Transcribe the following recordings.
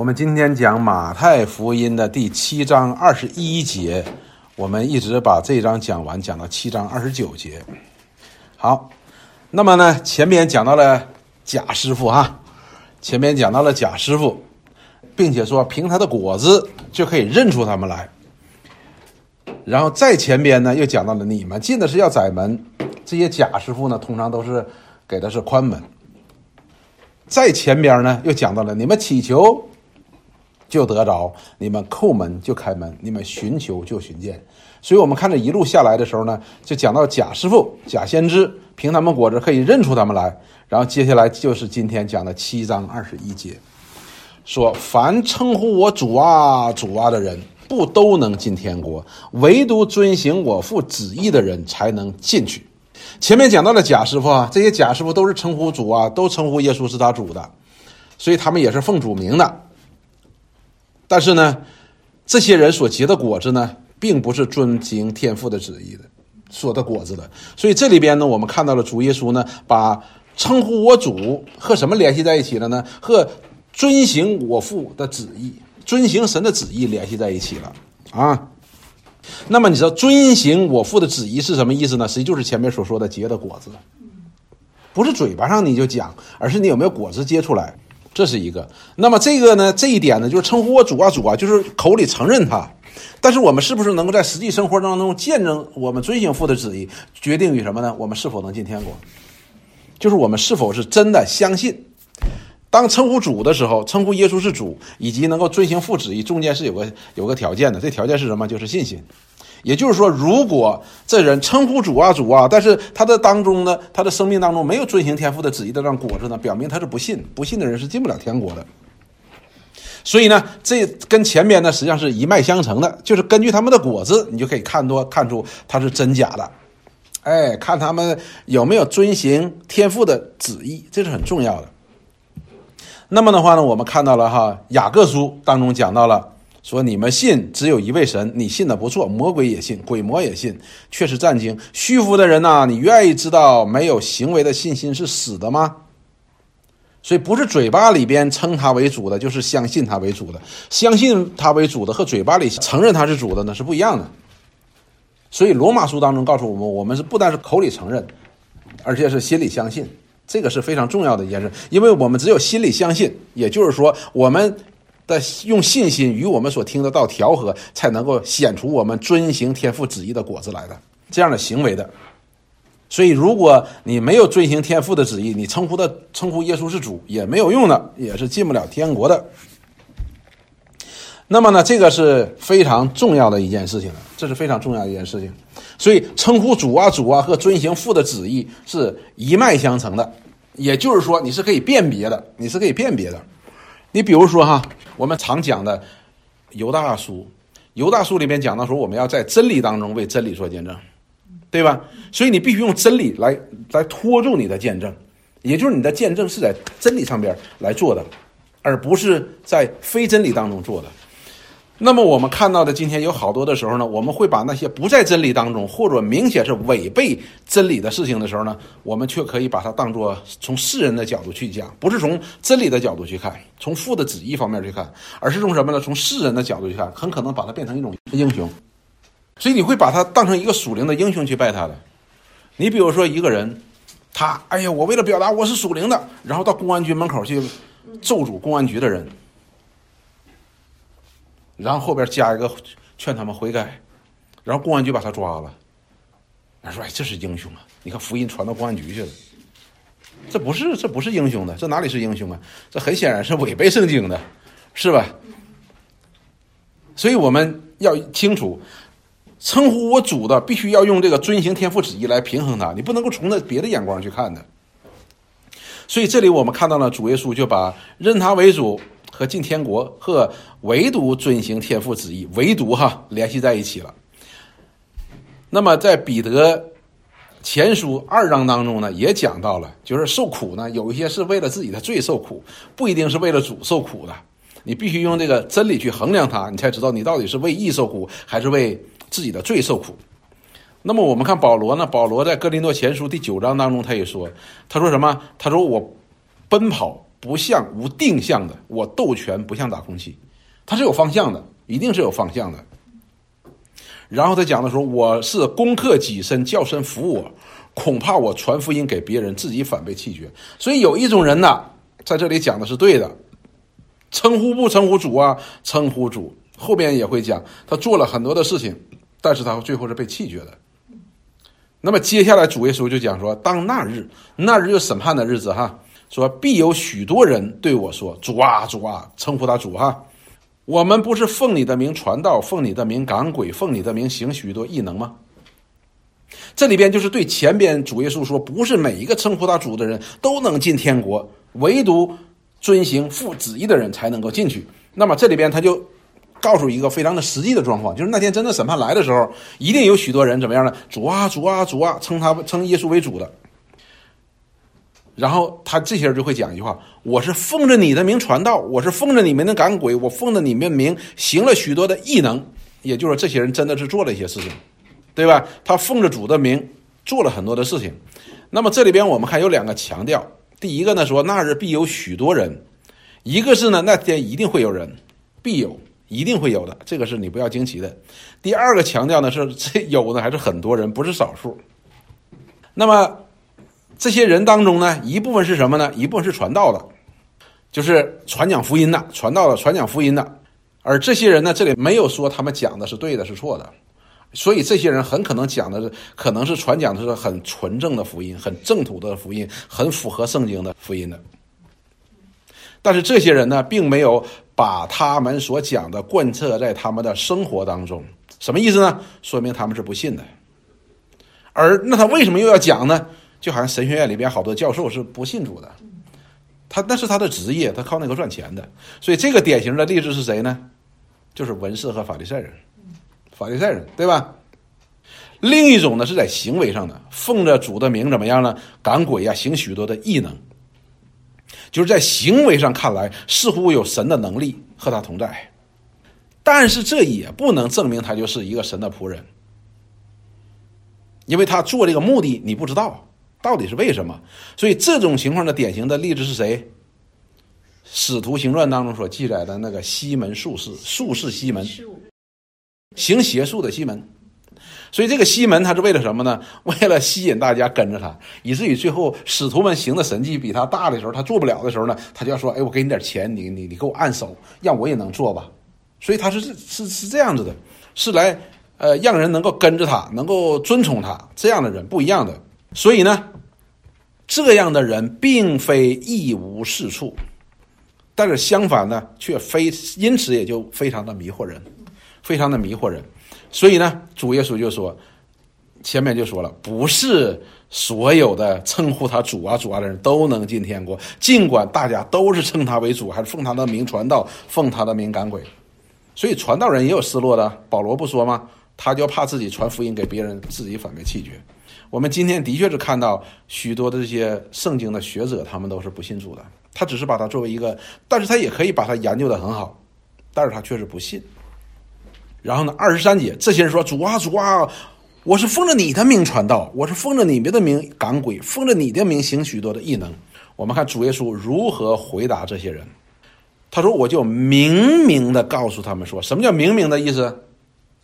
我们今天讲马太福音的第七章二十一节，我们一直把这章讲完，讲到七章二十九节。好，那么呢，前面讲到了贾师傅哈，前面讲到了贾师傅，并且说凭他的果子就可以认出他们来。然后再前边呢，又讲到了你们进的是要窄门，这些贾师傅呢，通常都是给的是宽门。再前边呢，又讲到了你们祈求。就得着你们叩门就开门，你们寻求就寻见。所以，我们看这一路下来的时候呢，就讲到贾师傅、贾先知，凭他们果子可以认出他们来。然后接下来就是今天讲的七章二十一节，说凡称呼我主啊、主啊的人，不都能进天国，唯独遵行我父旨意的人才能进去。前面讲到了贾师傅啊，这些贾师傅都是称呼主啊，都称呼耶稣是他主的，所以他们也是奉主名的。但是呢，这些人所结的果子呢，并不是遵行天父的旨意的，所的果子的。所以这里边呢，我们看到了主耶稣呢，把称呼我主和什么联系在一起了呢？和遵行我父的旨意，遵行神的旨意联系在一起了啊。那么你知道遵行我父的旨意是什么意思呢？实际就是前面所说的结的果子，不是嘴巴上你就讲，而是你有没有果子结出来。这是一个，那么这个呢？这一点呢，就是称呼我主啊主啊，就是口里承认他，但是我们是不是能够在实际生活当中见证我们遵行父的旨意，决定于什么呢？我们是否能进天国？就是我们是否是真的相信，当称呼主的时候，称呼耶稣是主，以及能够遵行父旨意，中间是有个有个条件的，这条件是什么？就是信心。也就是说，如果这人称呼主啊主啊，但是他的当中呢，他的生命当中没有遵行天父的旨意的这样果子呢，表明他是不信，不信的人是进不了天国的。所以呢，这跟前边呢实际上是一脉相承的，就是根据他们的果子，你就可以看多看出他是真假的。哎，看他们有没有遵行天父的旨意，这是很重要的。那么的话呢，我们看到了哈，雅各书当中讲到了。说你们信只有一位神，你信的不错，魔鬼也信，鬼魔也信，却是战经。虚浮的人呐，你愿意知道没有行为的信心是死的吗？所以不是嘴巴里边称他为主的，就是相信他为主的，相信他为主的和嘴巴里承认他是主的呢是不一样的。所以罗马书当中告诉我们，我们是不但是口里承认，而且是心里相信，这个是非常重要的一件事，因为我们只有心里相信，也就是说我们。的用信心与我们所听得到调和，才能够显出我们遵行天父旨意的果子来的这样的行为的。所以，如果你没有遵行天父的旨意，你称呼的称呼耶稣是主也没有用的，也是进不了天国的。那么呢，这个是非常重要的一件事情，这是非常重要的一件事情。所以，称呼主啊主啊和遵行父的旨意是一脉相承的，也就是说，你是可以辨别的，你是可以辨别的。你比如说哈，我们常讲的犹大书，犹大书里面讲到说，我们要在真理当中为真理做见证，对吧？所以你必须用真理来来拖住你的见证，也就是你的见证是在真理上边来做的，而不是在非真理当中做的。那么我们看到的今天有好多的时候呢，我们会把那些不在真理当中，或者明显是违背真理的事情的时候呢，我们却可以把它当做从世人的角度去讲，不是从真理的角度去看，从父的旨意方面去看，而是从什么呢？从世人的角度去看，很可能把它变成一种英雄，所以你会把它当成一个属灵的英雄去拜他的。你比如说一个人，他哎呀，我为了表达我是属灵的，然后到公安局门口去咒诅公安局的人。然后后边加一个劝他们悔改，然后公安局把他抓了。他说：“哎，这是英雄啊！你看福音传到公安局去了，这不是这不是英雄的，这哪里是英雄啊？这很显然是违背圣经的，是吧？所以我们要清楚，称呼我主的必须要用这个遵行天父旨意来平衡他，你不能够从那别的眼光去看的。所以这里我们看到了主耶稣就把认他为主。”和进天国和唯独遵行天父旨意，唯独哈联系在一起了。那么在彼得前书二章当中呢，也讲到了，就是受苦呢，有一些是为了自己的罪受苦，不一定是为了主受苦的。你必须用这个真理去衡量它，你才知道你到底是为义受苦，还是为自己的罪受苦。那么我们看保罗呢，保罗在哥林多前书第九章当中，他也说，他说什么？他说我奔跑。不像无定向的，我斗拳不像打空气，它是有方向的，一定是有方向的。然后他讲的时候，我是攻克己身，叫身服我，恐怕我传福音给别人，自己反被弃绝。所以有一种人呢，在这里讲的是对的，称呼不称呼主啊，称呼主。后边也会讲，他做了很多的事情，但是他最后是被弃绝的。那么接下来主耶稣就讲说，当那日，那日就审判的日子哈，说必有许多人对我说，主啊，主啊，称呼他主哈。我们不是奉你的名传道，奉你的名赶鬼，奉你的名行许多异能吗？这里边就是对前边主耶稣说，不是每一个称呼他主的人都能进天国，唯独遵行父旨意的人才能够进去。那么这里边他就告诉一个非常的实际的状况，就是那天真正审判来的时候，一定有许多人怎么样呢？主啊，主啊，主啊，称他称耶稣为主的。然后他这些人就会讲一句话：“我是奉着你的名传道，我是奉着你们的赶鬼，我奉着你们的名行了许多的异能。”也就是说，这些人真的是做了一些事情，对吧？他奉着主的名做了很多的事情。那么这里边我们看有两个强调：第一个呢说那日必有许多人；一个是呢那天一定会有人，必有，一定会有的，这个是你不要惊奇的。第二个强调呢是这 有的还是很多人，不是少数。那么。这些人当中呢，一部分是什么呢？一部分是传道的，就是传讲福音的，传道的，传讲福音的。而这些人呢，这里没有说他们讲的是对的，是错的，所以这些人很可能讲的是，可能是传讲的是很纯正的福音，很正统的福音，很符合圣经的福音的。但是这些人呢，并没有把他们所讲的贯彻在他们的生活当中，什么意思呢？说明他们是不信的。而那他为什么又要讲呢？就好像神学院里边好多教授是不信主的，他那是他的职业，他靠那个赚钱的。所以这个典型的例子是谁呢？就是文士和法利赛人，法利赛人对吧？另一种呢是在行为上的，奉着主的名怎么样呢？赶鬼呀，行许多的异能，就是在行为上看来似乎有神的能力和他同在，但是这也不能证明他就是一个神的仆人，因为他做这个目的你不知道。到底是为什么？所以这种情况的典型的例子是谁？《使徒行传》当中所记载的那个西门术士，术士西门，行邪术的西门。所以这个西门他是为了什么呢？为了吸引大家跟着他，以至于最后使徒们行的神迹比他大的时候，他做不了的时候呢，他就要说：“哎，我给你点钱，你你你给我按手，让我也能做吧。”所以他是是是这样子的，是来呃让人能够跟着他，能够遵从他这样的人不一样的。所以呢，这样的人并非一无是处，但是相反呢，却非因此也就非常的迷惑人，非常的迷惑人。所以呢，主耶稣就说，前面就说了，不是所有的称呼他主啊主啊的人都能进天国，尽管大家都是称他为主，还是奉他的名传道，奉他的名赶鬼。所以传道人也有失落的，保罗不说吗？他就怕自己传福音给别人，自己反被弃绝。我们今天的确是看到许多的这些圣经的学者，他们都是不信主的。他只是把它作为一个，但是他也可以把它研究的很好，但是他确实不信。然后呢，二十三节，这些人说：“主啊，主啊，我是奉着你的名传道，我是奉着你们的名赶鬼，奉着你的名行许多的异能。”我们看主耶稣如何回答这些人。他说：“我就明明的告诉他们说，什么叫明明的意思？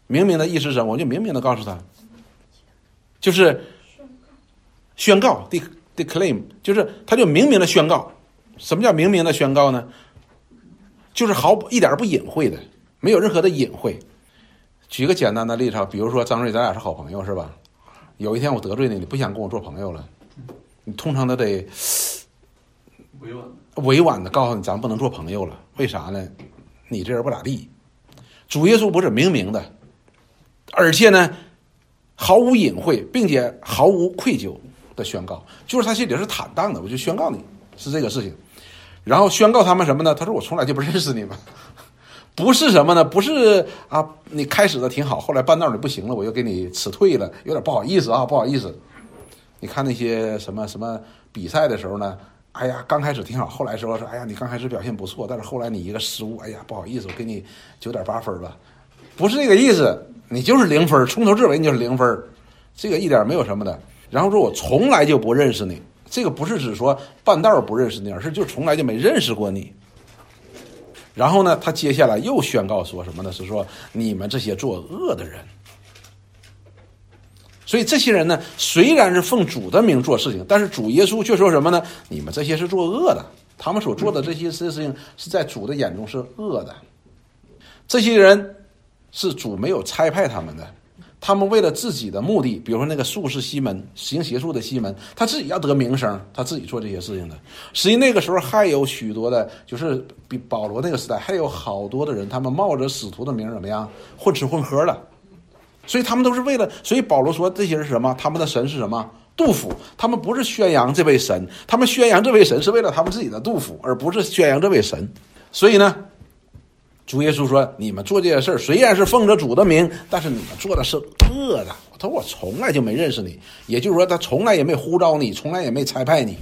明明的意思是什么？我就明明的告诉他，就是。”宣告，de declaim，就是他就明明的宣告。什么叫明明的宣告呢？就是毫不一点不隐晦的，没有任何的隐晦。举个简单的例子，比如说张瑞，咱俩是好朋友，是吧？有一天我得罪你，你不想跟我做朋友了，你通常都得委婉委婉的告诉你，咱不能做朋友了。为啥呢？你这人不咋地。主耶稣不是明明的，而且呢，毫无隐晦，并且毫无愧疚。的宣告就是他心里是坦荡的，我就宣告你是这个事情，然后宣告他们什么呢？他说我从来就不认识你们，不是什么呢？不是啊，你开始的挺好，后来半道你不行了，我又给你辞退了，有点不好意思啊，不好意思。你看那些什么什么比赛的时候呢？哎呀，刚开始挺好，后来说说，哎呀，你刚开始表现不错，但是后来你一个失误，哎呀，不好意思，我给你九点八分吧，不是这个意思，你就是零分，从头至尾你就是零分，这个一点没有什么的。然后说：“我从来就不认识你，这个不是指说半道不认识你，而是就从来就没认识过你。然后呢，他接下来又宣告说什么呢？是说你们这些作恶的人。所以这些人呢，虽然是奉主的名做事情，但是主耶稣却说什么呢？你们这些是作恶的，他们所做的这些事情是在主的眼中是恶的。这些人是主没有差派他们的，他们为了自己的目的，比如说那个术士西门行邪术的西门，他自己要得名声，他自己做这些事情的。实际那个时候还有许多的，就是比保罗那个时代还有好多的人，他们冒着使徒的名怎么样混吃混喝的。所以他们都是为了，所以保罗说这些人是什么？他们的神是什么？杜甫。他们不是宣扬这位神，他们宣扬这位神是为了他们自己的杜甫，而不是宣扬这位神。所以呢，主耶稣说：“你们做这些事，虽然是奉着主的名，但是你们做的是恶的。”他说：“我从来就没认识你。”也就是说，他从来也没呼召你，从来也没差派你，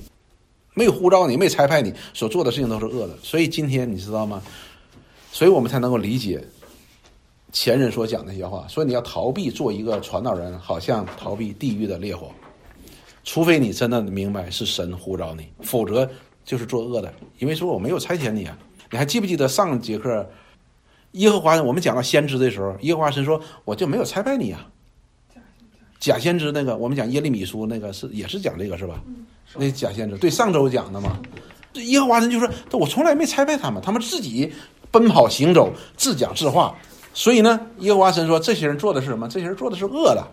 没呼召你，没差派你，所做的事情都是恶的。所以今天你知道吗？所以我们才能够理解。前人所讲那些话，说你要逃避做一个传道人，好像逃避地狱的烈火，除非你真的明白是神呼召你，否则就是作恶的。因为说我没有差遣你啊，你还记不记得上节课，耶和华我们讲到先知的时候，耶和华神说我就没有差派你啊。假先知那个，我们讲耶利米书那个是也是讲这个是吧？那假先知对上周讲的嘛，耶和华神就说我从来没差派他们，他们自己奔跑行走，自讲自话。所以呢，耶和华神说：“这些人做的是什么？这些人做的是恶的。”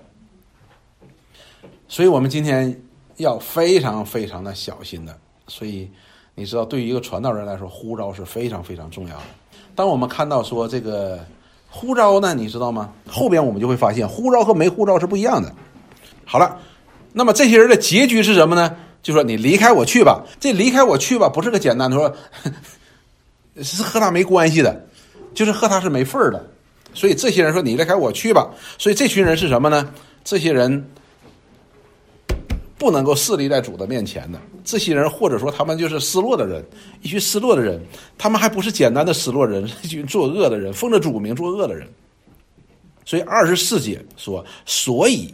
所以我们今天要非常非常的小心的。所以你知道，对于一个传道人来说，呼召是非常非常重要的。当我们看到说这个呼召呢，你知道吗？后边我们就会发现，呼召和没呼召是不一样的。好了，那么这些人的结局是什么呢？就说你离开我去吧。这离开我去吧，不是个简单的说，是和他没关系的，就是和他是没份儿的。所以这些人说：“你离开我去吧。”所以这群人是什么呢？这些人不能够势立在主的面前的。这些人或者说他们就是失落的人，一群失落的人。他们还不是简单的失落人，一群作恶的人，奉着主名作恶的人。所以二十四节说：“所以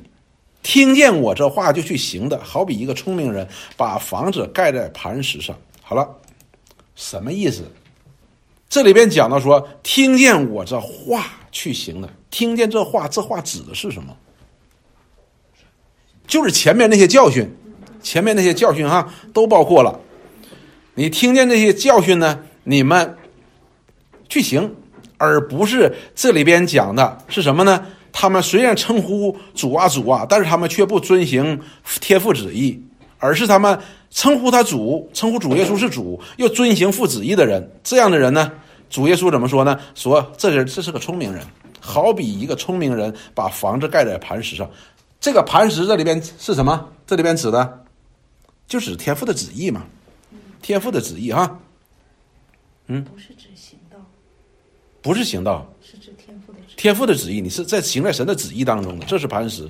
听见我这话就去行的，好比一个聪明人把房子盖在磐石上。”好了，什么意思？这里边讲到说：“听见我这话。”去行的，听见这话，这话指的是什么？就是前面那些教训，前面那些教训哈，都包括了。你听见这些教训呢，你们去行，而不是这里边讲的是什么呢？他们虽然称呼主啊主啊，但是他们却不遵行天父旨意，而是他们称呼他主，称呼主耶稣是主，又遵行父旨意的人，这样的人呢？主耶稣怎么说呢？说这人这是个聪明人，好比一个聪明人把房子盖在磐石上。这个磐石这里边是什么？这里边指的，就指天父的旨意嘛。天父的旨意哈。嗯，不是指行道，不是行道，是指天父的旨。天父的旨意，你是在行在神的旨意当中的，这是磐石。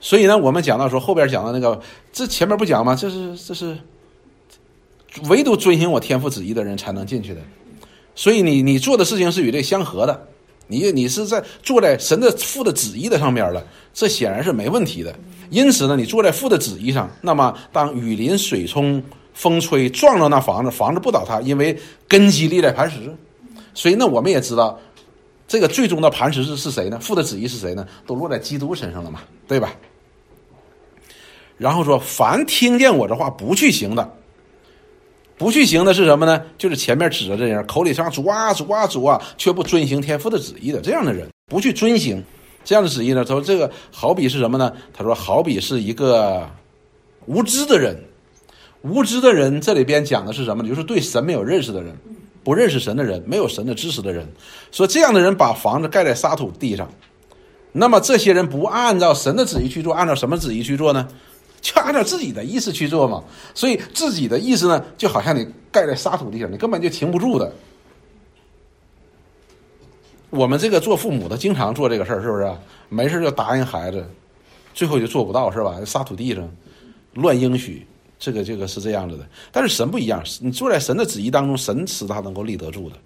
所以呢，我们讲到说后边讲到那个，这前面不讲吗？这是这是，唯独遵循我天父旨意的人才能进去的。所以你你做的事情是与这相合的，你你是在坐在神的父的旨意的上边了，这显然是没问题的。因此呢，你坐在父的旨意上，那么当雨淋、水冲、风吹撞到那房子，房子不倒塌，因为根基立在磐石。所以那我们也知道，这个最终的磐石是是谁呢？父的旨意是谁呢？都落在基督身上了嘛，对吧？然后说，凡听见我这话不去行的。不去行的是什么呢？就是前面指着这样，口里上主啊主啊主啊，却不遵行天父的旨意的这样的人，不去遵行这样的旨意呢？他说这个好比是什么呢？他说好比是一个无知的人，无知的人这里边讲的是什么？就是对神没有认识的人，不认识神的人，没有神的知识的人。说这样的人把房子盖在沙土地上，那么这些人不按照神的旨意去做，按照什么旨意去做呢？就按照自己的意思去做嘛，所以自己的意思呢，就好像你盖在沙土地上，你根本就停不住的。我们这个做父母的经常做这个事儿，是不是？没事就答应孩子，最后就做不到，是吧？沙土地上乱应许，这个这个是这样子的。但是神不一样，你坐在神的旨意当中，神使他能够立得住的。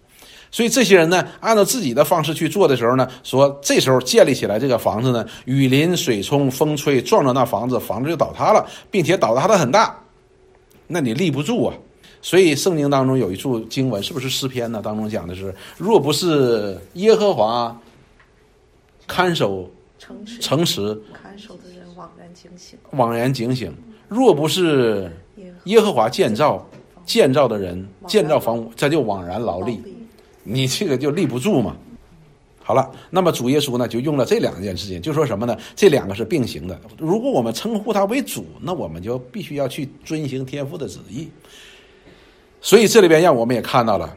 所以这些人呢，按照自己的方式去做的时候呢，说这时候建立起来这个房子呢，雨淋、水冲、风吹，撞着那房子，房子就倒塌了，并且倒塌的很大，那你立不住啊。所以圣经当中有一处经文，是不是诗篇呢？当中讲的是，若不是耶和华看守诚实城池，看守的人枉然警醒，枉然警醒；若不是耶和耶和华建造建造的人建造房屋，这就枉然劳力。你这个就立不住嘛。好了，那么主耶稣呢，就用了这两件事情，就说什么呢？这两个是并行的。如果我们称呼他为主，那我们就必须要去遵行天父的旨意。所以这里边让我们也看到了，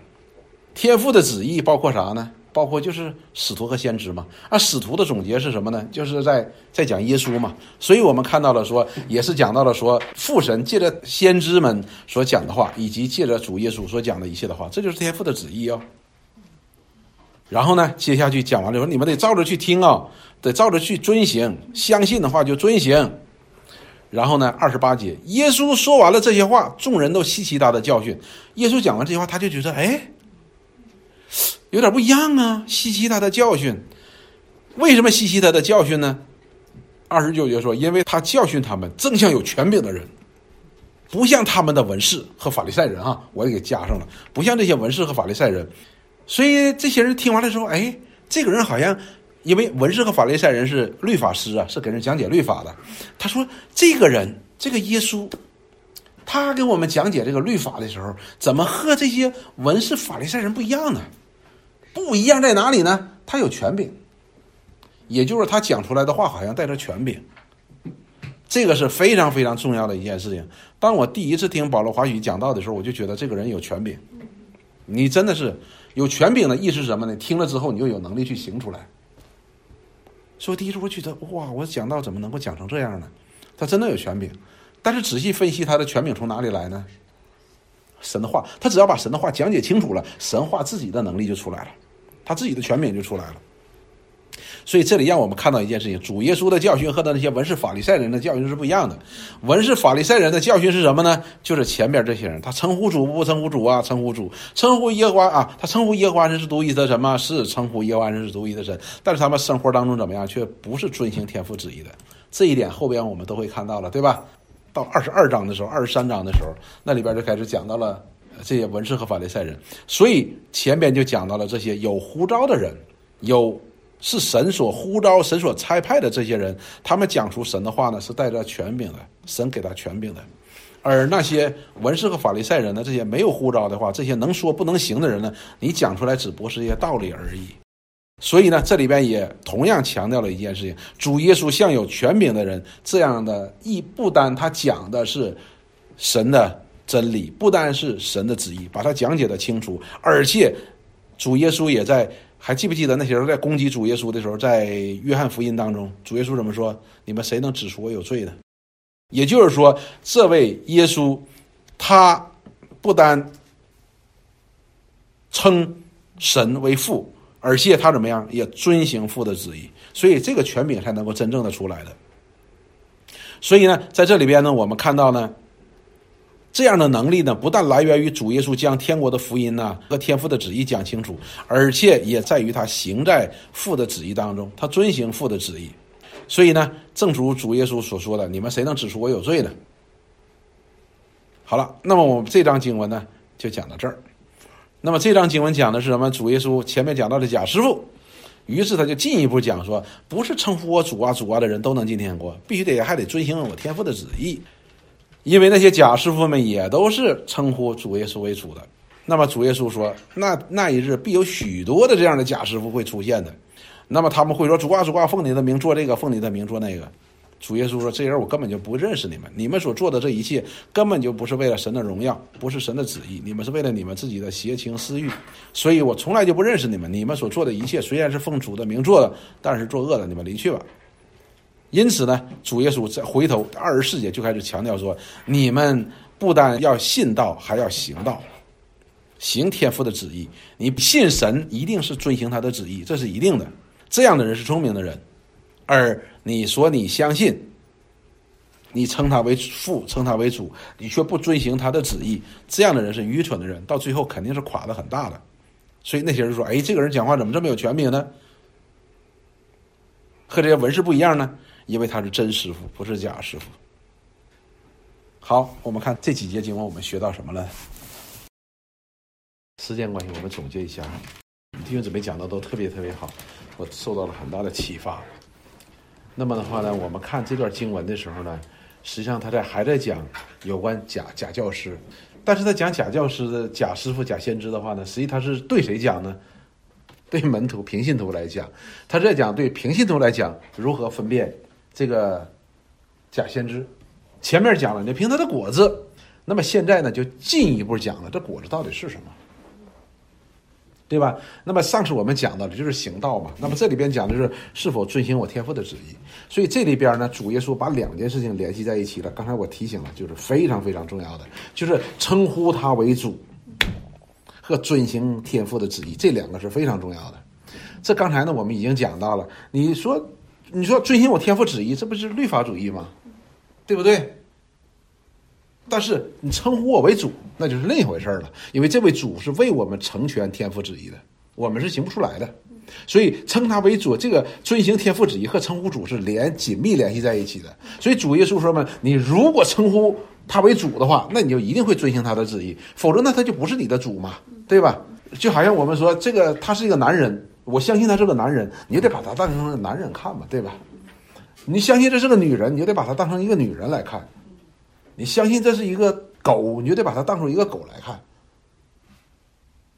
天父的旨意包括啥呢？包括就是使徒和先知嘛。啊，使徒的总结是什么呢？就是在在讲耶稣嘛。所以我们看到了说，也是讲到了说，父神借着先知们所讲的话，以及借着主耶稣所讲的一切的话，这就是天父的旨意哦。然后呢，接下去讲完了说，你们得照着去听啊，得照着去遵行，相信的话就遵行。然后呢，二十八节，耶稣说完了这些话，众人都稀奇他的教训。耶稣讲完这些话，他就觉得，哎，有点不一样啊，稀奇他的教训。为什么稀奇他的教训呢？二十九节说，因为他教训他们，正像有权柄的人，不像他们的文士和法利赛人啊，我也给加上了，不像这些文士和法利赛人。所以这些人听完了之后，哎，这个人好像。因为文士和法利赛人是律法师啊，是给人讲解律法的。他说：“这个人，这个耶稣，他给我们讲解这个律法的时候，怎么和这些文士、法利赛人不一样呢？不一样在哪里呢？他有权柄，也就是他讲出来的话好像带着权柄。这个是非常非常重要的一件事情。当我第一次听保罗华语讲道的时候，我就觉得这个人有权柄。你真的是有权柄的意思是什么呢？听了之后，你就有能力去行出来。”所以第一次我觉得哇，我讲到怎么能够讲成这样呢？他真的有权柄，但是仔细分析他的权柄从哪里来呢？神的话，他只要把神的话讲解清楚了，神话自己的能力就出来了，他自己的权柄就出来了。所以这里让我们看到一件事情：主耶稣的教训和他那些文士法利赛人的教训是不一样的。文士法利赛人的教训是什么呢？就是前边这些人，他称呼主不称呼主啊？称呼主，称呼耶和华啊？他称呼耶和华神是独一的神吗？是称呼耶和华神是独一的神，但是他们生活当中怎么样，却不是遵行天父旨意的。这一点后边我们都会看到了，对吧？到二十二章的时候，二十三章的时候，那里边就开始讲到了这些文士和法利赛人。所以前边就讲到了这些有呼召的人，有。是神所呼召、神所差派的这些人，他们讲出神的话呢，是带着权柄的，神给他权柄的。而那些文士和法利赛人呢，这些没有呼召的话，这些能说不能行的人呢，你讲出来只不过是一些道理而已。所以呢，这里边也同样强调了一件事情：主耶稣像有权柄的人，这样的意不单他讲的是神的真理，不单是神的旨意，把它讲解的清楚，而且主耶稣也在。还记不记得那时候在攻击主耶稣的时候，在约翰福音当中，主耶稣怎么说？你们谁能指出我有罪的？也就是说，这位耶稣，他不单称神为父，而且他怎么样，也遵行父的旨意，所以这个权柄才能够真正的出来的。所以呢，在这里边呢，我们看到呢。这样的能力呢，不但来源于主耶稣将天国的福音呢和天父的旨意讲清楚，而且也在于他行在父的旨意当中，他遵行父的旨意。所以呢，正如主耶稣所说的：“你们谁能指出我有罪呢？”好了，那么我们这章经文呢就讲到这儿。那么这章经文讲的是什么？主耶稣前面讲到的假师傅，于是他就进一步讲说：不是称呼我主啊主啊的人都能进天国，必须得还得遵行我天父的旨意。因为那些假师傅们也都是称呼主耶稣为主的，那么主耶稣说：“那那一日必有许多的这样的假师傅会出现的，那么他们会说主啊主啊，奉你的名做这个，奉你的名做那个。”主耶稣说：“这人我根本就不认识你们，你们所做的这一切根本就不是为了神的荣耀，不是神的旨意，你们是为了你们自己的邪情私欲，所以我从来就不认识你们。你们所做的一切虽然是奉主的名做的，但是作恶的，你们离去吧。”因此呢，主耶稣在回头二十四节就开始强调说：“你们不但要信道，还要行道，行天父的旨意。你信神，一定是遵行他的旨意，这是一定的。这样的人是聪明的人。而你说你相信，你称他为父，称他为主，你却不遵行他的旨意，这样的人是愚蠢的人，到最后肯定是垮的很大的。所以那些人说：“哎，这个人讲话怎么这么有权柄呢？和这些文士不一样呢？因为他是真师傅，不是假师傅。”好，我们看这几节经文，我们学到什么了？时间关系，我们总结一下。弟兄姊妹讲的都特别特别好，我受到了很大的启发。那么的话呢，我们看这段经文的时候呢，实际上他在还在讲有关假假教师，但是他讲假教师的假师傅、假先知的话呢，实际他是对谁讲呢？对门徒、平信徒来讲，他在讲对平信徒来讲如何分辨这个假先知。前面讲了，你凭他的果子，那么现在呢，就进一步讲了，这果子到底是什么？对吧？那么上次我们讲到的就是行道嘛。那么这里边讲的是是否遵行我天父的旨意。所以这里边呢，主耶稣把两件事情联系在一起了。刚才我提醒了，就是非常非常重要的，就是称呼他为主和遵行天父的旨意，这两个是非常重要的。这刚才呢，我们已经讲到了。你说，你说遵循我天赋旨意，这不是律法主义吗？对不对？但是你称呼我为主，那就是另一回事了。因为这位主是为我们成全天赋旨意的，我们是行不出来的。所以称他为主，这个遵行天赋旨意和称呼主是连紧密联系在一起的。所以主耶稣说嘛：“你如果称呼他为主的话，那你就一定会遵行他的旨意；否则，那他就不是你的主嘛，对吧？就好像我们说，这个他是一个男人，我相信他是个男人，你就得把他当成男人看嘛，对吧？你相信这是个女人，你就得把她当成一个女人来看。你相信这是一个狗，你就得把它当成一个狗来看，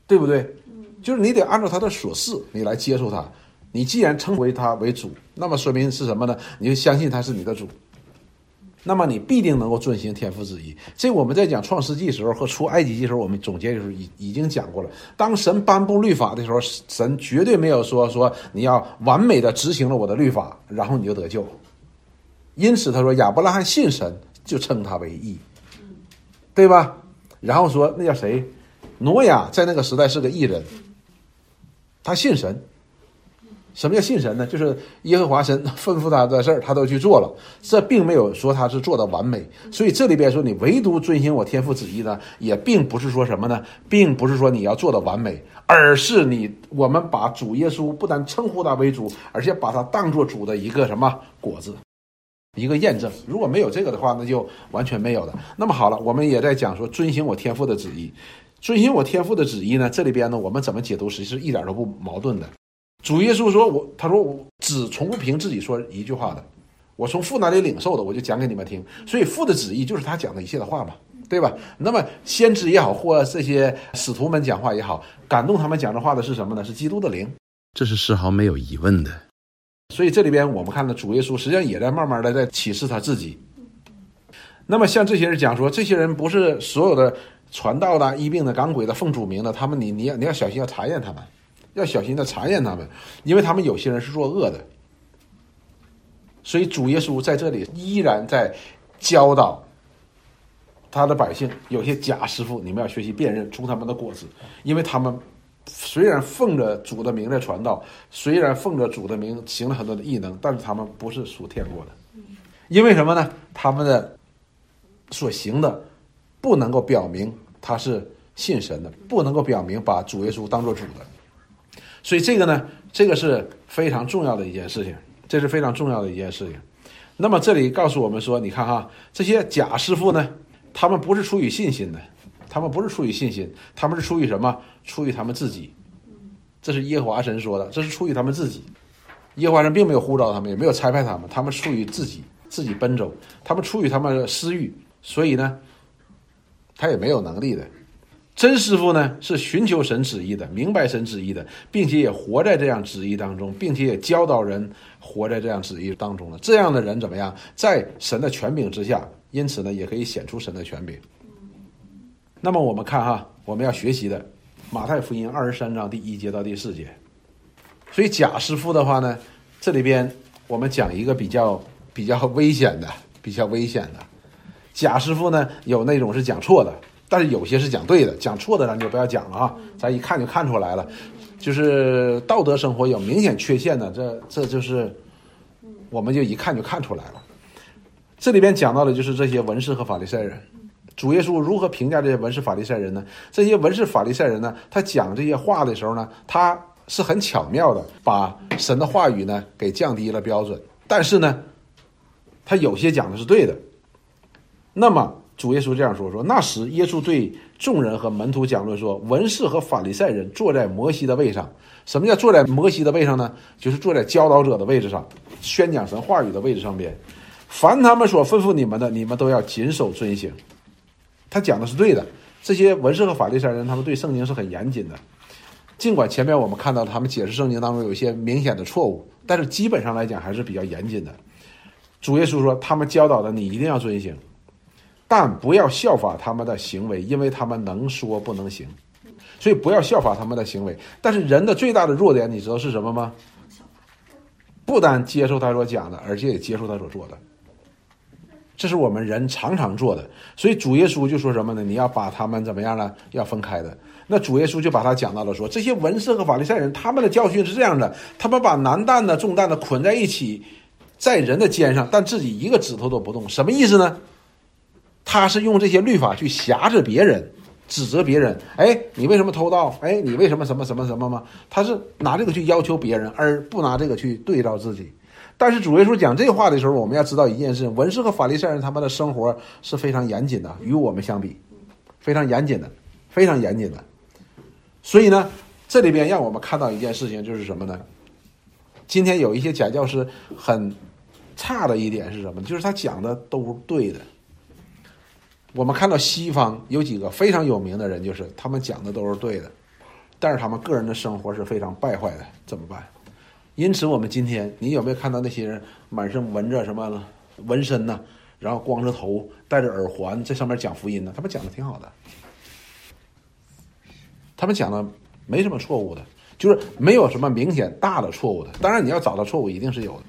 对不对？就是你得按照他的所示，你来接受他。你既然称为他为主，那么说明是什么呢？你就相信他是你的主，那么你必定能够遵行天父旨意。这我们在讲创世纪时候和出埃及记时候，我们总结的时候已已经讲过了。当神颁布律法的时候，神绝对没有说说你要完美的执行了我的律法，然后你就得救。因此他说亚伯拉罕信神。就称他为义，对吧？然后说那叫谁？挪亚在那个时代是个义人，他信神。什么叫信神呢？就是耶和华神吩咐他的事儿，他都去做了。这并没有说他是做的完美。所以这里边说你唯独遵行我天父旨意呢，也并不是说什么呢，并不是说你要做的完美，而是你我们把主耶稣不但称呼他为主，而且把他当做主的一个什么果子。一个验证，如果没有这个的话，那就完全没有的。那么好了，我们也在讲说遵行我天父的旨意，遵行我天父的旨意呢？这里边呢，我们怎么解读，其实一点都不矛盾的。主耶稣说我，他说我只从不凭自己说一句话的，我从父那里领受的，我就讲给你们听。所以父的旨意就是他讲的一切的话嘛，对吧？那么先知也好，或这些使徒们讲话也好，感动他们讲的话的是什么呢？是基督的灵，这是丝毫没有疑问的。所以这里边我们看到主耶稣实际上也在慢慢的在启示他自己。那么像这些人讲说，这些人不是所有的传道的、医病的、赶鬼的、奉主名的，他们你你要你要小心要查验他们，要小心的查验他们，因为他们有些人是作恶的。所以主耶稣在这里依然在教导他的百姓，有些假师傅，你们要学习辨认出他们的果子，因为他们。虽然奉着主的名在传道，虽然奉着主的名行了很多的异能，但是他们不是属天国的，因为什么呢？他们的所行的不能够表明他是信神的，不能够表明把主耶稣当做主的，所以这个呢，这个是非常重要的一件事情，这是非常重要的一件事情。那么这里告诉我们说，你看哈，这些假师傅呢，他们不是出于信心的。他们不是出于信心，他们是出于什么？出于他们自己。这是耶和华神说的，这是出于他们自己。耶和华神并没有呼召他们，也没有差派他们，他们出于自己，自己奔走。他们出于他们的私欲，所以呢，他也没有能力的。真师傅呢，是寻求神旨意的，明白神旨意的，并且也活在这样旨意当中，并且也教导人活在这样旨意当中了。这样的人怎么样？在神的权柄之下，因此呢，也可以显出神的权柄。那么我们看哈，我们要学习的马太福音二十三章第一节到第四节。所以贾师傅的话呢，这里边我们讲一个比较比较危险的、比较危险的。贾师傅呢，有那种是讲错的，但是有些是讲对的。讲错的咱就不要讲了啊，咱一看就看出来了，就是道德生活有明显缺陷的，这这就是我们就一看就看出来了。这里边讲到的就是这些文士和法利赛人。主耶稣如何评价这些文士法利赛人呢？这些文士法利赛人呢，他讲这些话的时候呢，他是很巧妙的把神的话语呢给降低了标准，但是呢，他有些讲的是对的。那么主耶稣这样说：说那时耶稣对众人和门徒讲论说，文士和法利赛人坐在摩西的位上。什么叫坐在摩西的位上呢？就是坐在教导者的位置上，宣讲神话语的位置上边。凡他们所吩咐你们的，你们都要谨守遵行。他讲的是对的。这些文士和法利赛人，他们对圣经是很严谨的。尽管前面我们看到他们解释圣经当中有一些明显的错误，但是基本上来讲还是比较严谨的。主耶稣说，他们教导的你一定要遵行，但不要效法他们的行为，因为他们能说不能行。所以不要效法他们的行为。但是人的最大的弱点，你知道是什么吗？不单接受他所讲的，而且也接受他所做的。这是我们人常常做的。所以主耶稣就说什么呢？你要把他们怎么样呢？要分开的。那主耶稣就把他讲到了，说这些文士和法利赛人，他们的教训是这样的：他们把难担的重担的捆在一起，在人的肩上，但自己一个指头都不动。什么意思呢？他是用这些律法去辖制别人。指责别人，哎，你为什么偷盗？哎，你为什么什么什么什么吗？他是拿这个去要求别人，而不拿这个去对照自己。但是主耶稣讲这话的时候，我们要知道一件事：文士和法利赛人他们的生活是非常严谨的，与我们相比，非常严谨的，非常严谨的。所以呢，这里边让我们看到一件事情，就是什么呢？今天有一些假教师很差的一点是什么？就是他讲的都是对的。我们看到西方有几个非常有名的人，就是他们讲的都是对的，但是他们个人的生活是非常败坏的，怎么办？因此，我们今天你有没有看到那些人满身纹着什么纹身呢？然后光着头，戴着耳环，在上面讲福音呢？他们讲的挺好的，他们讲的没什么错误的，就是没有什么明显大的错误的。当然，你要找到错误，一定是有的。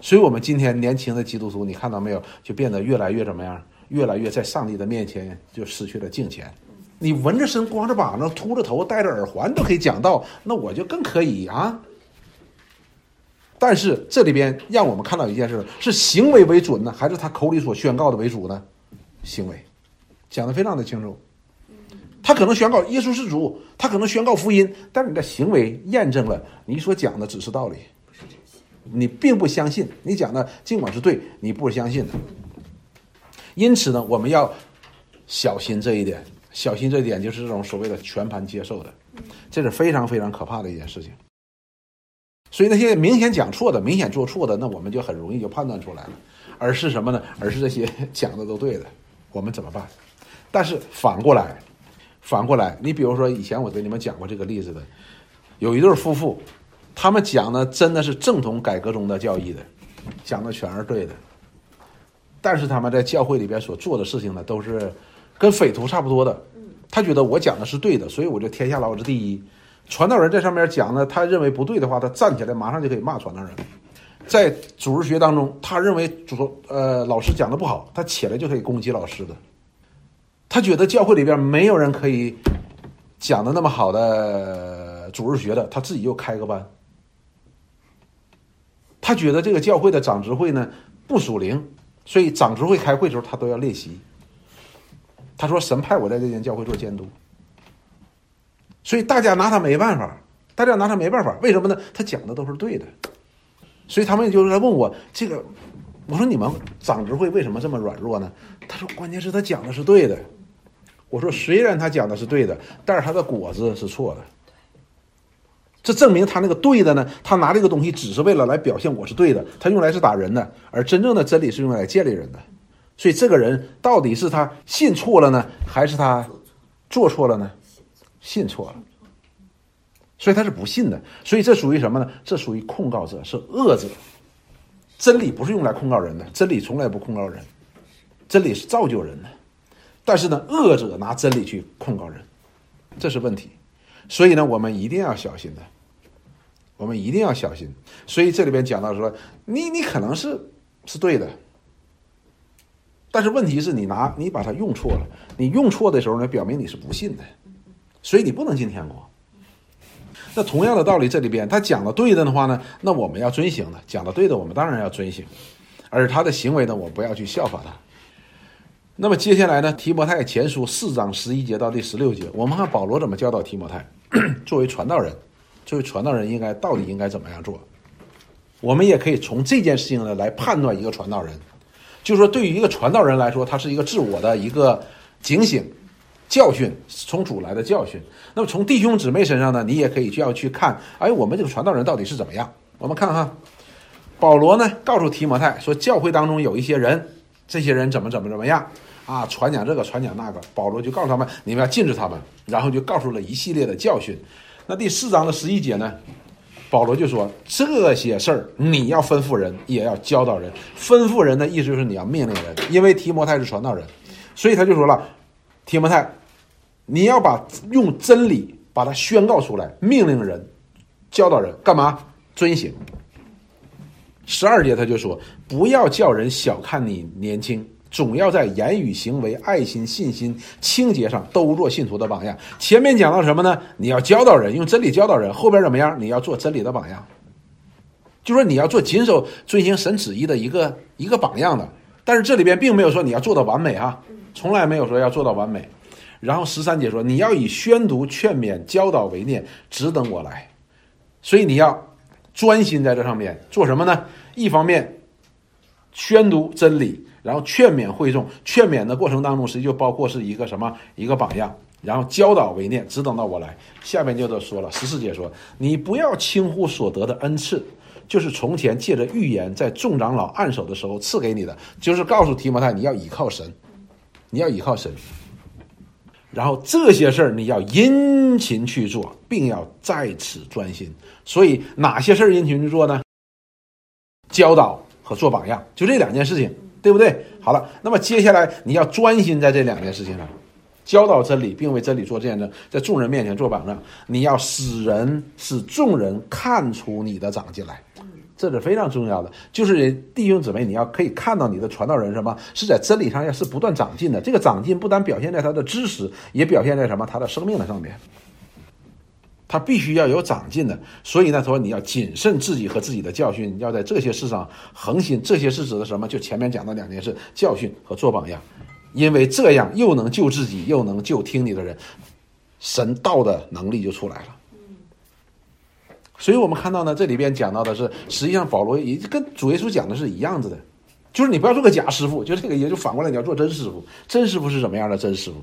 所以，我们今天年轻的基督徒，你看到没有，就变得越来越怎么样？越来越在上帝的面前就失去了敬虔。你纹着身、光着膀子、秃着头、戴着耳环都可以讲道，那我就更可以啊。但是这里边让我们看到一件事：是行为为准呢，还是他口里所宣告的为主呢？行为讲的非常的清楚。他可能宣告耶稣是主，他可能宣告福音，但是你的行为验证了你所讲的只是道理，你并不相信。你讲的尽管是对，你不相信的。因此呢，我们要小心这一点，小心这一点就是这种所谓的全盘接受的，这是非常非常可怕的一件事情。所以那些明显讲错的、明显做错的，那我们就很容易就判断出来了。而是什么呢？而是这些讲的都对的，我们怎么办？但是反过来，反过来，你比如说以前我给你们讲过这个例子的，有一对夫妇，他们讲的真的是正统改革中的教义的，讲的全是对的。但是他们在教会里边所做的事情呢，都是跟匪徒差不多的。他觉得我讲的是对的，所以我就天下老子第一。传道人在上面讲呢，他认为不对的话，他站起来马上就可以骂传道人。在主日学当中，他认为主呃老师讲的不好，他起来就可以攻击老师的。他觉得教会里边没有人可以讲的那么好的主日学的，他自己又开个班。他觉得这个教会的长执会呢不属灵。所以长执会开会的时候，他都要练习。他说：“神派我在这间教会做监督。”所以大家拿他没办法，大家拿他没办法。为什么呢？他讲的都是对的。所以他们就来问我这个，我说：“你们长执会为什么这么软弱呢？”他说：“关键是他讲的是对的。”我说：“虽然他讲的是对的，但是他的果子是错的。”这证明他那个对的呢？他拿这个东西只是为了来表现我是对的，他用来是打人的，而真正的真理是用来建立人的。所以这个人到底是他信错了呢，还是他做错了呢？信错了，所以他是不信的。所以这属于什么呢？这属于控告者，是恶者。真理不是用来控告人的，真理从来不控告人，真理是造就人的。但是呢，恶者拿真理去控告人，这是问题。所以呢，我们一定要小心的，我们一定要小心。所以这里边讲到说，你你可能是是对的，但是问题是你拿你把它用错了，你用错的时候呢，表明你是不信的，所以你不能进天国。那同样的道理，这里边他讲的对的的话呢，那我们要遵行的，讲的对的，我们当然要遵行，而他的行为呢，我不要去效法他。那么接下来呢，提摩太前书四章十一节到第十六节，我们看保罗怎么教导提摩太。作为传道人，作为传道人应该到底应该怎么样做？我们也可以从这件事情呢来判断一个传道人，就是说对于一个传道人来说，他是一个自我的一个警醒、教训，从主来的教训。那么从弟兄姊妹身上呢，你也可以就要去看，哎，我们这个传道人到底是怎么样？我们看哈，保罗呢告诉提摩太说，教会当中有一些人，这些人怎么怎么怎么样。啊，传讲这个，传讲那个，保罗就告诉他们，你们要禁止他们，然后就告诉了一系列的教训。那第四章的十一节呢，保罗就说这些事儿你要吩咐人，也要教导人。吩咐人的意思就是你要命令人，因为提摩太是传道人，所以他就说了，提摩太，你要把用真理把它宣告出来，命令人，教导人干嘛？遵行。十二节他就说，不要叫人小看你年轻。总要在言语、行为、爱心、信心、清洁上都做信徒的榜样。前面讲到什么呢？你要教导人，用真理教导人。后边怎么样？你要做真理的榜样，就说你要做谨守、遵行神旨意的一个一个榜样的。但是这里边并没有说你要做到完美啊，从来没有说要做到完美。然后十三节说，你要以宣读、劝勉、教导为念，只等我来。所以你要专心在这上面做什么呢？一方面宣读真理。然后劝勉会众，劝勉的过程当中，实际就包括是一个什么一个榜样。然后教导为念，只等到我来。下面就都说了，十四节说：“你不要轻忽所得的恩赐，就是从前借着预言在众长老按手的时候赐给你的，就是告诉提摩太你要倚靠神，你要倚靠神。然后这些事儿你要殷勤去做，并要在此专心。所以哪些事儿殷勤去做呢？教导和做榜样，就这两件事情。”对不对？好了，那么接下来你要专心在这两件事情上，教导真理，并为真理做见证，在众人面前做榜样。你要使人使众人看出你的长进来，这是非常重要的。就是弟兄姊妹，你要可以看到你的传道人什么是在真理上要是不断长进的。这个长进不单表现在他的知识，也表现在什么他的生命的上面。他必须要有长进的，所以呢，他说你要谨慎自己和自己的教训，要在这些事上恒心。这些是指的什么？就前面讲的两件事：教训和做榜样。因为这样又能救自己，又能救听你的人，神道的能力就出来了。所以我们看到呢，这里边讲到的是，实际上保罗也跟主耶稣讲的是一样子的，就是你不要做个假师傅，就这个也就反过来你要做真师傅。真师傅是什么样的真师傅？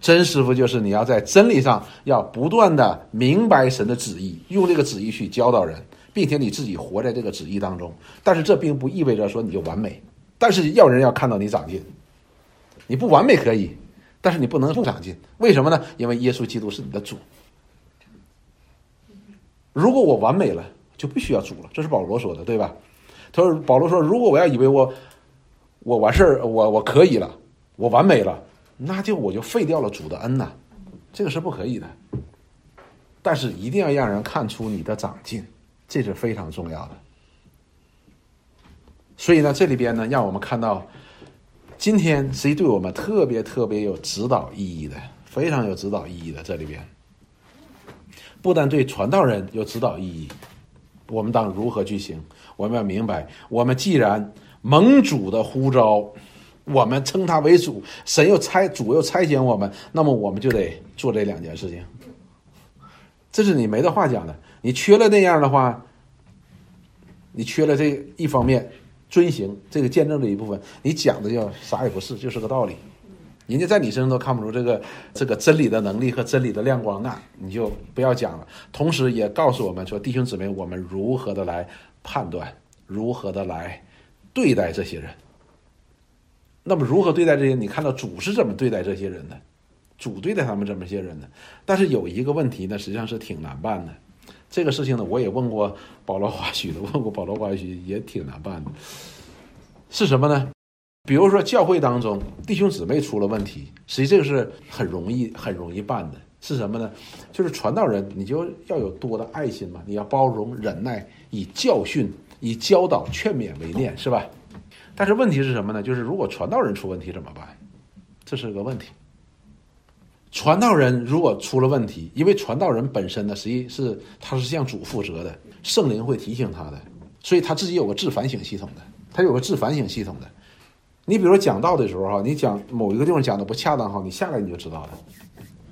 真师傅就是你要在真理上要不断的明白神的旨意，用这个旨意去教导人，并且你自己活在这个旨意当中。但是这并不意味着说你就完美，但是要人要看到你长进。你不完美可以，但是你不能不长进。为什么呢？因为耶稣基督是你的主。如果我完美了，就不需要主了。这是保罗说的，对吧？他说：“保罗说，如果我要以为我我完事儿，我我可以了，我完美了。”那就我就废掉了主的恩呐，这个是不可以的。但是一定要让人看出你的长进，这是非常重要的。所以呢，这里边呢，让我们看到，今天实际对我们特别特别有指导意义的，非常有指导意义的。这里边不但对传道人有指导意义，我们当如何去行？我们要明白，我们既然盟主的呼召。我们称他为主，神又差主又差遣我们，那么我们就得做这两件事情。这是你没得话讲的。你缺了那样的话，你缺了这一方面遵行这个见证的一部分，你讲的就啥也不是，就是个道理。人家在你身上都看不出这个这个真理的能力和真理的亮光，那你就不要讲了。同时也告诉我们说，弟兄姊妹，我们如何的来判断，如何的来对待这些人。那么如何对待这些？你看到主是怎么对待这些人的？主对待他们这么些人的。但是有一个问题呢，实际上是挺难办的。这个事情呢，我也问过保罗华许的，问过保罗华许也挺难办的。是什么呢？比如说教会当中弟兄姊妹出了问题，实际这个是很容易很容易办的。是什么呢？就是传道人，你就要有多的爱心嘛，你要包容忍耐，以教训、以教导、劝勉为念，是吧？但是问题是什么呢？就是如果传道人出问题怎么办？这是个问题。传道人如果出了问题，因为传道人本身呢，实际是他是向主负责的，圣灵会提醒他的，所以他自己有个自反省系统的，他有个自反省系统的。你比如说讲道的时候哈，你讲某一个地方讲的不恰当哈，你下来你就知道了，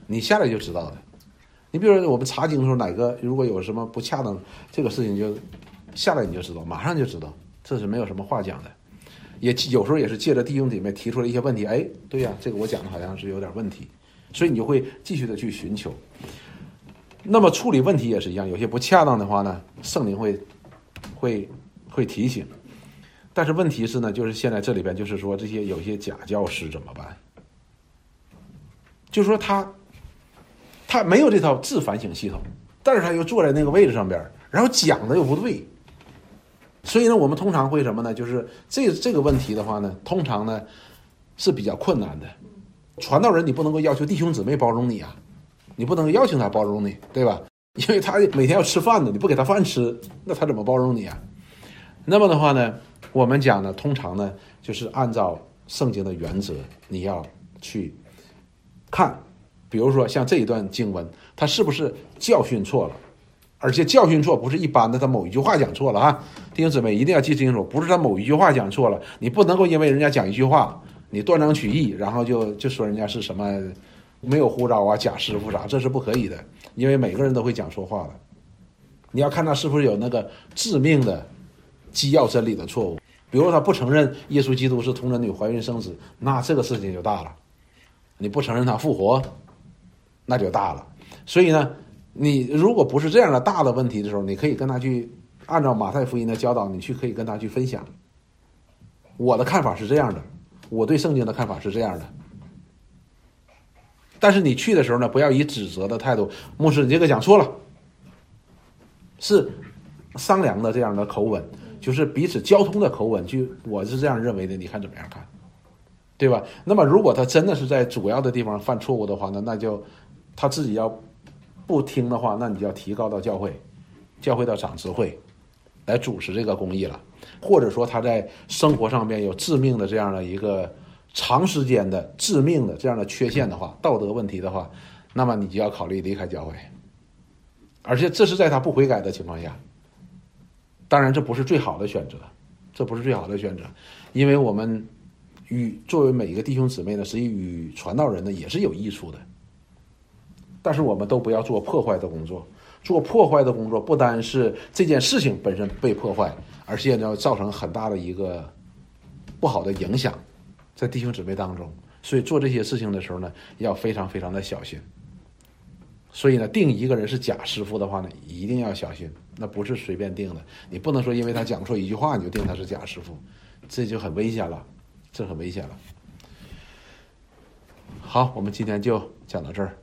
你下来就知道的。你比如说我们查经的时候，哪个如果有什么不恰当，这个事情就下来你就知道，马上就知道，这是没有什么话讲的。也有时候也是借着弟兄姐妹提出了一些问题，哎，对呀，这个我讲的好像是有点问题，所以你就会继续的去寻求。那么处理问题也是一样，有些不恰当的话呢，圣灵会会会提醒。但是问题是呢，就是现在这里边就是说这些有些假教师怎么办？就是说他他没有这套自反省系统，但是他又坐在那个位置上边，然后讲的又不对。所以呢，我们通常会什么呢？就是这这个问题的话呢，通常呢是比较困难的。传道人你不能够要求弟兄姊妹包容你啊，你不能够邀请他包容你，对吧？因为他每天要吃饭的，你不给他饭吃，那他怎么包容你啊？那么的话呢？我们讲呢，通常呢，就是按照圣经的原则，你要去看，比如说像这一段经文，它是不是教训错了？而且教训错不是一般的，他某一句话讲错了啊！弟兄姊妹一定要记清楚，不是他某一句话讲错了，你不能够因为人家讲一句话，你断章取义，然后就就说人家是什么没有护照啊、假师傅啥，这是不可以的，因为每个人都会讲错话的。你要看他是不是有那个致命的。基要真理的错误，比如他不承认耶稣基督是同人女怀孕生子，那这个事情就大了。你不承认他复活，那就大了。所以呢，你如果不是这样的大的问题的时候，你可以跟他去按照马太福音的教导，你去可以跟他去分享。我的看法是这样的，我对圣经的看法是这样的。但是你去的时候呢，不要以指责的态度，牧师你这个讲错了，是商量的这样的口吻。就是彼此交通的口吻，就我是这样认为的，你看怎么样看，对吧？那么如果他真的是在主要的地方犯错误的话呢，那就他自己要不听的话，那你就要提高到教会，教会到长执会来主持这个公益了。或者说他在生活上面有致命的这样的一个长时间的致命的这样的缺陷的话，道德问题的话，那么你就要考虑离开教会，而且这是在他不悔改的情况下。当然，这不是最好的选择，这不是最好的选择，因为我们与作为每一个弟兄姊妹呢，实际与传道人呢也是有益处的。但是我们都不要做破坏的工作，做破坏的工作不单是这件事情本身被破坏，而且要造成很大的一个不好的影响，在弟兄姊妹当中。所以做这些事情的时候呢，要非常非常的小心。所以呢，定一个人是假师傅的话呢，一定要小心，那不是随便定的。你不能说因为他讲错一句话你就定他是假师傅，这就很危险了，这很危险了。好，我们今天就讲到这儿。